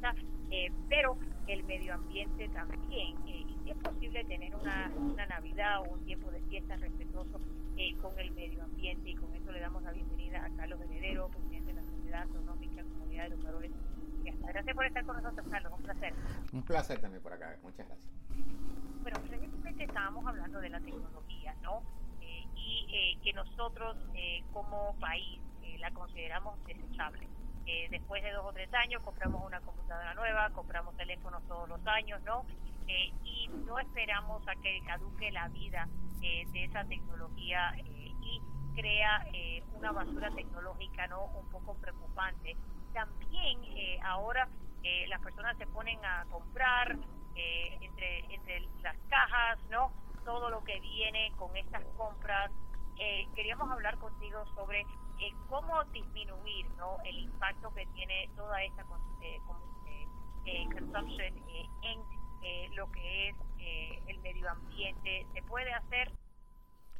vista, pero el medio ambiente también. y si es posible tener una, una Navidad o un tiempo de fiesta respetuoso con el medio ambiente y con eso le damos la bienvenida a Carlos Heredero, presidente de la Sociedad Astronómica Comunidad de Educadores Gracias por estar con nosotros, Carlos. Un placer. Un placer también por acá. Muchas gracias. Bueno, recientemente estábamos hablando de la tecnología, ¿no? Eh, y eh, que nosotros eh, como país la consideramos desechable. Después de dos o tres años compramos una computadora nueva, compramos teléfonos todos los años, ¿no? y no esperamos a que caduque la vida de esa tecnología y crea una basura tecnológica, ¿no? Un poco preocupante también eh, ahora eh, las personas se ponen a comprar eh, entre, entre las cajas, ¿no? Todo lo que viene con estas compras. Queríamos hablar contigo sobre cómo disminuir, ¿no? El impacto que tiene toda esta consumption en lo que es el medio ambiente. ¿Se puede hacer?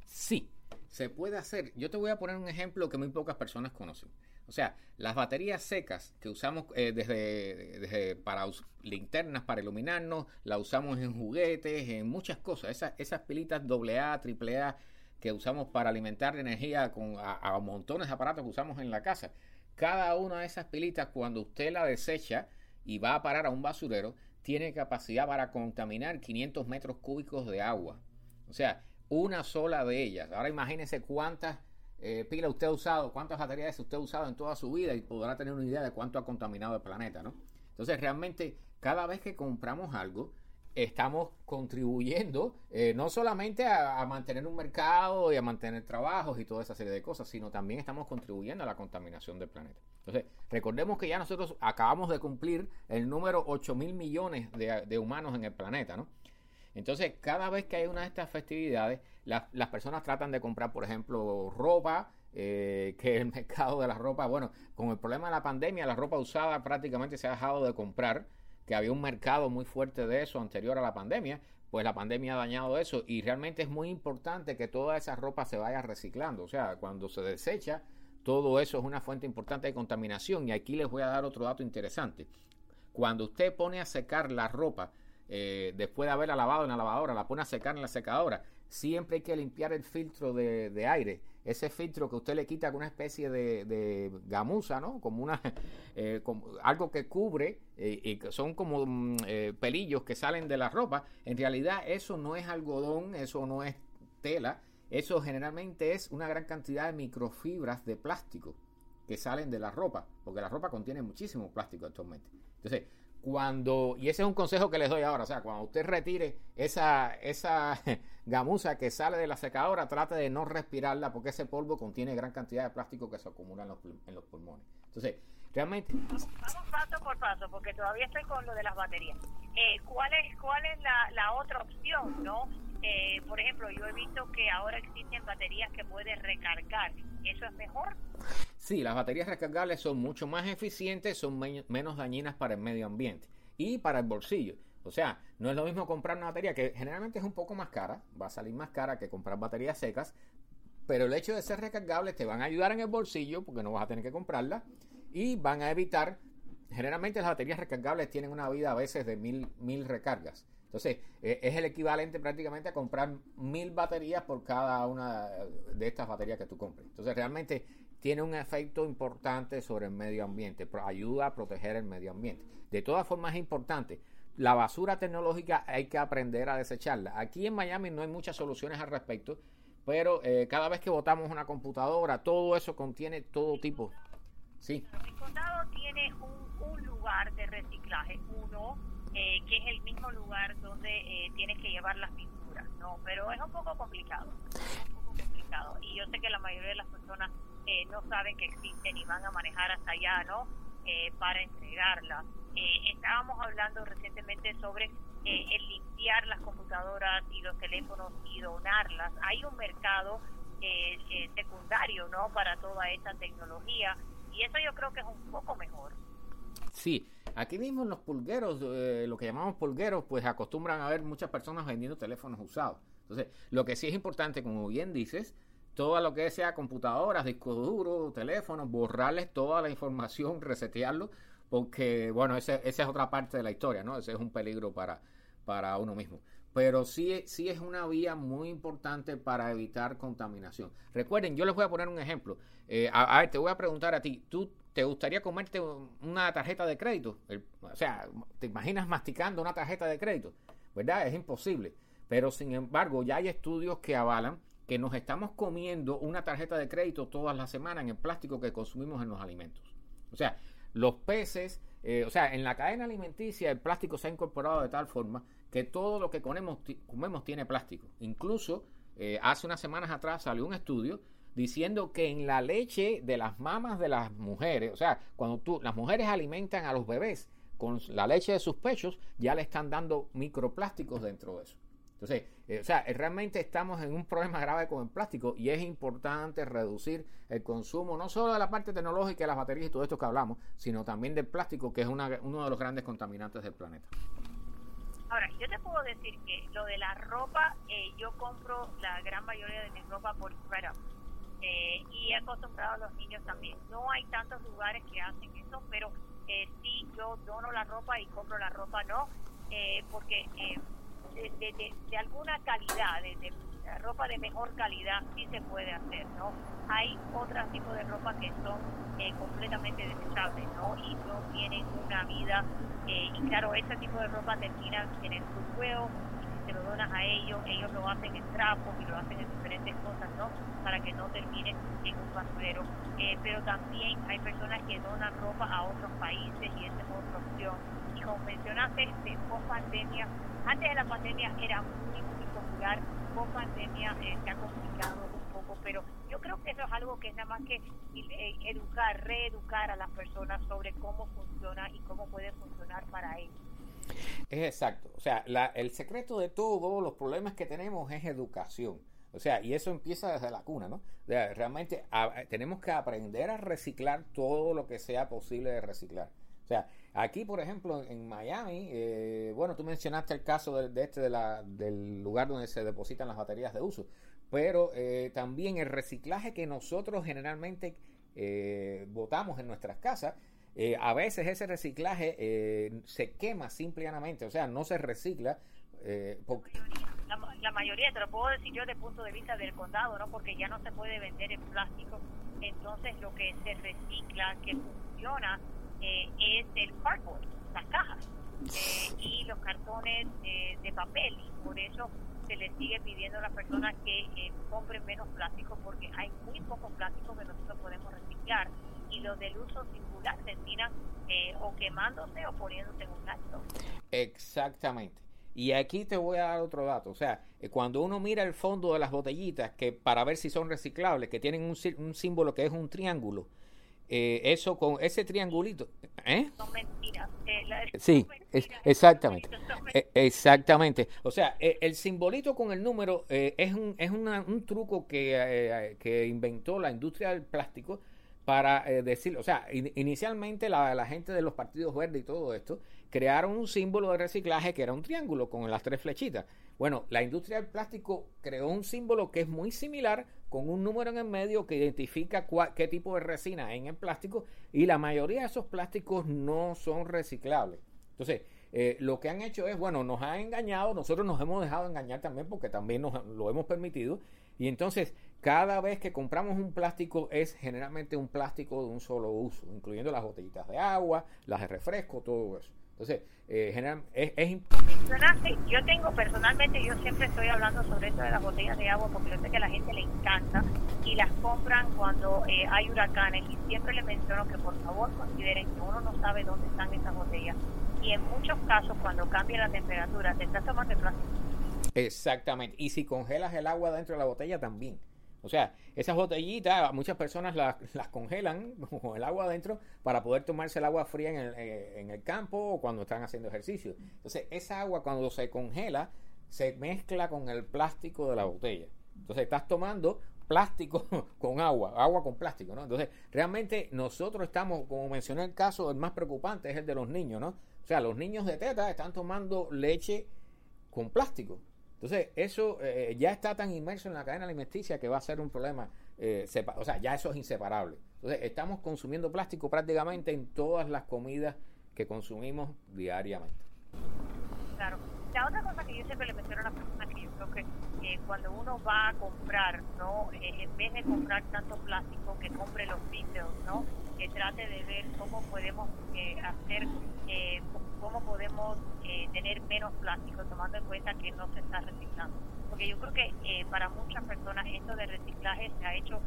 Sí, se puede hacer. Yo te voy a poner un ejemplo que muy pocas personas conocen. O sea, las baterías secas que usamos eh, desde, para linternas para iluminarnos, la usamos en juguetes, en muchas cosas. Esas, esas pilitas AA, AAA que usamos para alimentar energía con, a, montones de aparatos que usamos en la casa. Cada una de esas pilitas, cuando usted la desecha y va a parar a un basurero, tiene capacidad para contaminar 500 metros cúbicos de agua. O sea, una sola de ellas. Ahora imagínense cuántas eh, pila usted ha usado, cuántas baterías usted ha usado en toda su vida y podrá tener una idea de cuánto ha contaminado el planeta, ¿no? Entonces, realmente, cada vez que compramos algo, estamos contribuyendo eh, no solamente a, mantener un mercado y a mantener trabajos y toda esa serie de cosas, sino también estamos contribuyendo a la contaminación del planeta. Entonces, recordemos que ya nosotros acabamos de cumplir el número 8 mil millones de, humanos en el planeta, ¿no? Entonces, cada vez que hay una de estas festividades, las personas tratan de comprar, por ejemplo, ropa, eh, que el mercado de la ropa, bueno, con el problema de la pandemia, la ropa usada prácticamente se ha dejado de comprar, que había un mercado muy fuerte de eso anterior a la pandemia, pues la pandemia ha dañado eso y realmente es muy importante que toda esa ropa se vaya reciclando, o sea, cuando se desecha, todo eso es una fuente importante de contaminación y aquí les voy a dar otro dato interesante. Cuando usted pone a secar la ropa, eh, después de haberla lavado en la lavadora, la pone a secar en la secadora, siempre hay que limpiar el filtro de, aire. Ese filtro que usted le quita con una especie de, gamuza, ¿no? Como una eh, algo que cubre eh, y son como mm, pelillos que salen de la ropa. En realidad eso no es algodón, eso no es tela, eso generalmente es una gran cantidad de microfibras de plástico que salen de la ropa, porque la ropa contiene muchísimo plástico actualmente. Entonces, cuando, y ese es un consejo que les doy ahora, o sea, cuando usted retire esa, esa gamuza que sale de la secadora, trate de no respirarla porque ese polvo contiene gran cantidad de plástico que se acumula en los, en los pulmones. Entonces, realmente... Vamos, paso por paso, porque todavía estoy con lo de las baterías. Eh, ¿Cuál es, cuál es la, la otra opción, no? Eh, por ejemplo, yo he visto que ahora existen baterías que puedes recargar. ¿Eso es mejor? Sí, las baterías recargables son mucho más eficientes, son menos dañinas para el medio ambiente y para el bolsillo. O sea, no es lo mismo comprar una batería que generalmente es un poco más cara, va a salir más cara que comprar baterías secas, pero el hecho de ser recargables te van a ayudar en el bolsillo porque no vas a tener que comprarla y van a evitar, generalmente las baterías recargables tienen una vida a veces de mil, mil recargas. Entonces, eh, es el equivalente prácticamente a comprar mil baterías por cada una de estas baterías que tú compres. Entonces, realmente tiene un efecto importante sobre el medio ambiente, ayuda a proteger el medio ambiente. De todas formas, es importante. La basura tecnológica hay que aprender a desecharla. Aquí en Miami no hay muchas soluciones al respecto, pero eh, cada vez que botamos una computadora, todo eso contiene todo tipo. Sí. Condado tiene un lugar de reciclaje, uno eh, que es el mismo lugar donde eh, tienes que llevar las pinturas, ¿no? Pero es un poco complicado, un poco complicado. Y yo sé que la mayoría de las personas eh, no saben que existen y van a manejar hasta allá, ¿no? Eh, para entregarlas. estábamos hablando recientemente sobre el limpiar las computadoras y los teléfonos y donarlas. Hay un mercado secundario, ¿no? Para toda esta tecnología y eso yo creo que es un poco mejor. Sí, aquí mismo los pulgueros, eh, lo que llamamos pulgueros, pues acostumbran a ver muchas personas vendiendo teléfonos usados. Entonces, lo que sí es importante, como bien dices, todo lo que sea computadoras, discos duros, teléfonos, borrarles toda la información, resetearlo, porque, bueno, esa es otra parte de la historia, ¿no? Ese es un peligro para, para uno mismo. Pero sí, sí es una vía muy importante para evitar contaminación. Recuerden, yo les voy a poner un ejemplo. Eh, a, ver, te voy a preguntar a ti, ¿tú te gustaría comerte una tarjeta de crédito? o sea, ¿te imaginas masticando una tarjeta de crédito? ¿Verdad? Es imposible. Pero sin embargo, ya hay estudios que avalan que nos estamos comiendo una tarjeta de crédito todas las semanas en el plástico que consumimos en los alimentos. O sea, los peces, eh, o sea, en la cadena alimenticia el plástico se ha incorporado de tal forma que todo lo que comemos, tiene plástico. Incluso eh, hace unas semanas atrás salió un estudio diciendo que en la leche de las mamas de las mujeres, o sea, cuando tú, las mujeres alimentan a los bebés con la leche de sus pechos, ya le están dando microplásticos dentro de eso. Entonces, eh, o sea, eh, realmente estamos en un problema grave con el plástico y es importante reducir el consumo no solo de la parte tecnológica, de las baterías y todo esto que hablamos, sino también del plástico, que es uno de los grandes contaminantes del planeta. Ahora, yo te puedo decir que lo de la ropa, eh, yo compro la gran mayoría de mi ropa por fuera eh, y he acostumbrado a los niños también. No hay tantos lugares que hacen eso, pero eh, sí yo dono la ropa y compro la ropa, no, eh, porque de, de, alguna calidad, de, ropa de mejor calidad, sí se puede hacer, ¿no? Hay otros tipos de ropa que son completamente desechables, ¿no? Y no tienen una vida, y claro, ese tipo de ropa termina en el suelo lo donas a ellos, ellos lo hacen en trapos y lo hacen en diferentes cosas, ¿no? Para que no termine en un basurero. Eh, pero también hay personas que donan ropa a otros países y esa es otra opción. Y como mencionaste, de, post pandemia, antes de la pandemia era muy, muy popular, post pandemia eh, se ha complicado un poco, pero yo creo que eso es algo que es nada más que eh, educar, reeducar a las personas sobre cómo funciona y cómo puede funcionar para ellos. Es exacto. O sea, el secreto de todos los problemas que tenemos es educación. O sea, y eso empieza desde la cuna, ¿no? realmente tenemos que aprender a reciclar todo lo que sea posible de reciclar. O sea, aquí, por ejemplo, en Miami, eh, bueno, tú mencionaste el caso de, este del lugar donde se depositan las baterías de uso, pero eh, también el reciclaje que nosotros generalmente eh, votamos en nuestras casas eh, a veces ese reciclaje eh, se quema simplemente, o sea, no se recicla. Eh, la, mayoría, te lo puedo decir yo desde el punto de vista del condado, ¿no? Porque ya no se puede vender en plástico. Entonces, lo que se recicla, que funciona, es el cardboard, las cajas y los cartones de papel. Y por eso se les sigue pidiendo a las personas que compren menos plástico porque hay muy poco plástico que nosotros podemos reciclar y los del uso singular terminan eh, o quemándose o poniéndose en un acto. Exactamente. Y aquí te voy a dar otro dato. O sea, eh, cuando uno mira el fondo de las botellitas, que para ver si son reciclables, que tienen un, un símbolo que es un triángulo, eh, eso con ese triangulito. ¿eh? Son mentiras. sí, exactamente. exactamente. O sea, el simbolito con el número es, un, es un truco que, que inventó la industria del plástico para eh, decir, o sea, inicialmente la, gente de los partidos verdes y todo esto crearon un símbolo de reciclaje que era un triángulo con las tres flechitas. Bueno, la industria del plástico creó un símbolo que es muy similar con un número en el medio que identifica qué tipo de resina hay en el plástico y la mayoría de esos plásticos no son reciclables. Entonces, eh, lo que han hecho es, bueno, nos han engañado, nosotros nos hemos dejado engañar también porque también nos lo hemos permitido y entonces cada vez que compramos un plástico es generalmente un plástico de un solo uso, incluyendo las botellitas de agua, las de refresco, todo eso. Entonces, eh, general, es, es Yo tengo personalmente, yo siempre estoy hablando sobre esto de las botellas de agua porque yo sé que a la gente le encanta y las compran cuando eh, hay huracanes y siempre le menciono que por favor consideren que uno no sabe dónde están esas botellas y en muchos casos cuando cambia la temperatura te estás tomando el plástico. Exactamente, y si congelas el agua dentro de la botella también. O sea, esas botellitas, muchas personas las, congelan con el agua adentro para poder tomarse el agua fría en el, eh, en el campo o cuando están haciendo ejercicio. Entonces, esa agua cuando se congela, se mezcla con el plástico de la botella. Entonces, estás tomando plástico con agua, agua con plástico, ¿no? Entonces, realmente nosotros estamos, como mencioné el caso, el más preocupante es el de los niños, ¿no? O sea, los niños de teta están tomando leche con plástico. Entonces, eso eh, ya está tan inmerso en la cadena alimenticia que va a ser un problema, eh, o sea, ya eso es inseparable. Entonces, estamos consumiendo plástico prácticamente en todas las comidas que consumimos diariamente. Claro. La otra cosa que yo siempre le menciono a las personas que yo creo que eh, cuando uno va a comprar, ¿no? Eh, en vez de comprar tanto plástico, que compre los vidrios, ¿no? Que trate de ver cómo podemos eh, hacer, podemos tener menos plástico, tomando en cuenta que no se está reciclando. Porque yo creo que para muchas personas esto de reciclaje se ha hecho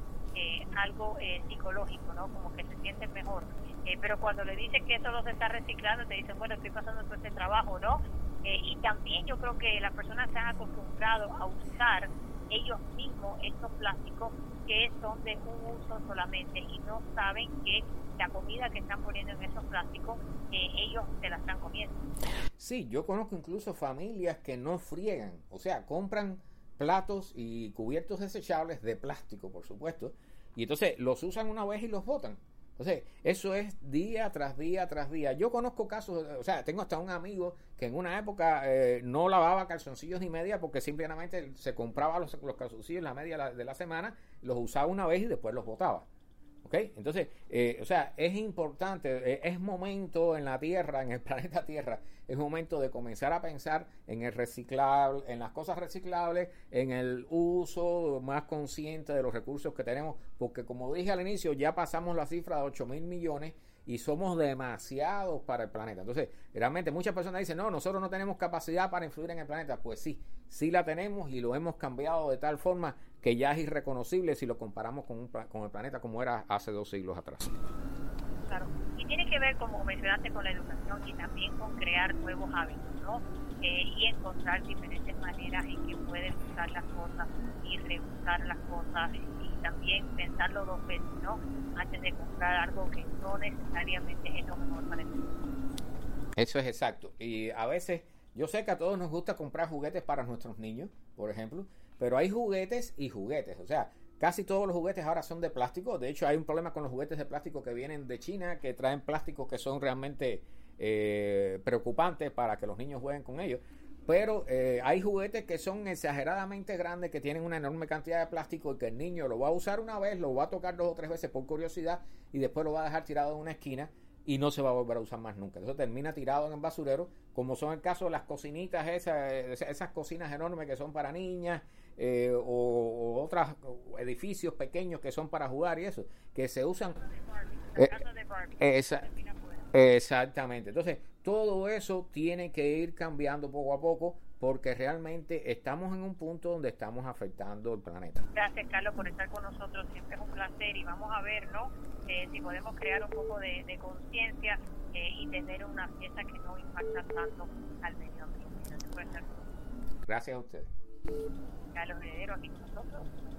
algo psicológico, ¿no? Como que se sienten mejor. pero cuando le dicen que eso no se está reciclando, te dicen, bueno, estoy pasando todo este trabajo, ¿no? Eh, y también yo creo que las personas se han acostumbrado a usar ellos mismos estos plásticos que son de un uso solamente y no saben que la comida que están poniendo en esos plásticos eh, ellos se la están comiendo. Sí, yo conozco incluso familias que no friegan, o sea, compran platos y cubiertos desechables de plástico, por supuesto, y entonces los usan una vez y los botan. Entonces, eso es día tras día tras día. Yo conozco casos, o sea, tengo hasta un amigo que en una época eh, no lavaba calzoncillos ni media porque simplemente se compraba los, los calzoncillos la media de la semana, los usaba una vez y después los botaba. Entonces, eh, o sea, es importante, eh, es momento en la Tierra, en el planeta Tierra, es momento de comenzar a pensar en el reciclable, en las cosas reciclables, en el uso más consciente de los recursos que tenemos, porque como dije al inicio, ya pasamos la cifra de 8 mil millones y somos demasiados para el planeta. Entonces, realmente muchas personas dicen, no, nosotros no tenemos capacidad para influir en el planeta. Pues sí, sí la tenemos y lo hemos cambiado de tal forma que ya es irreconocible si lo comparamos con, un, con el planeta como era hace dos siglos atrás. Claro, y tiene que ver, como mencionaste, con la educación y también con crear nuevos hábitos, ¿no? Eh, y encontrar diferentes maneras en que puedes usar las cosas y reusar las cosas también pensarlo dos veces, ¿no? Antes de comprar algo que no necesariamente es lo mejor para el Eso es exacto. Y a veces, yo sé que a todos nos gusta comprar juguetes para nuestros niños, por ejemplo, pero hay juguetes y juguetes. O sea, casi todos los juguetes ahora son de plástico. De hecho, hay un problema con los juguetes de plástico que vienen de China, que traen plásticos que son realmente eh, preocupantes para que los niños jueguen con ellos. Pero eh, hay juguetes que son exageradamente grandes, que tienen una enorme cantidad de plástico y que el niño lo va a usar una vez, lo va a tocar dos o tres veces por curiosidad y después lo va a dejar tirado en una esquina y no se va a volver a usar más nunca. Eso termina tirado en el basurero, como son el caso de las cocinitas, esas, esas cocinas enormes que son para niñas eh, o, otros edificios pequeños que son para jugar y eso, que se usan. Eh, exactamente. Entonces, todo eso tiene que ir cambiando poco a poco porque realmente estamos en un punto donde estamos afectando el planeta. Gracias, Carlos, por estar con nosotros. Siempre es un placer y vamos a ver, ¿no? Eh, si podemos crear un poco de, conciencia eh, y tener una fiesta que no impacta tanto al medio ambiente. Gracias a ustedes. Carlos Heredero aquí con nosotros.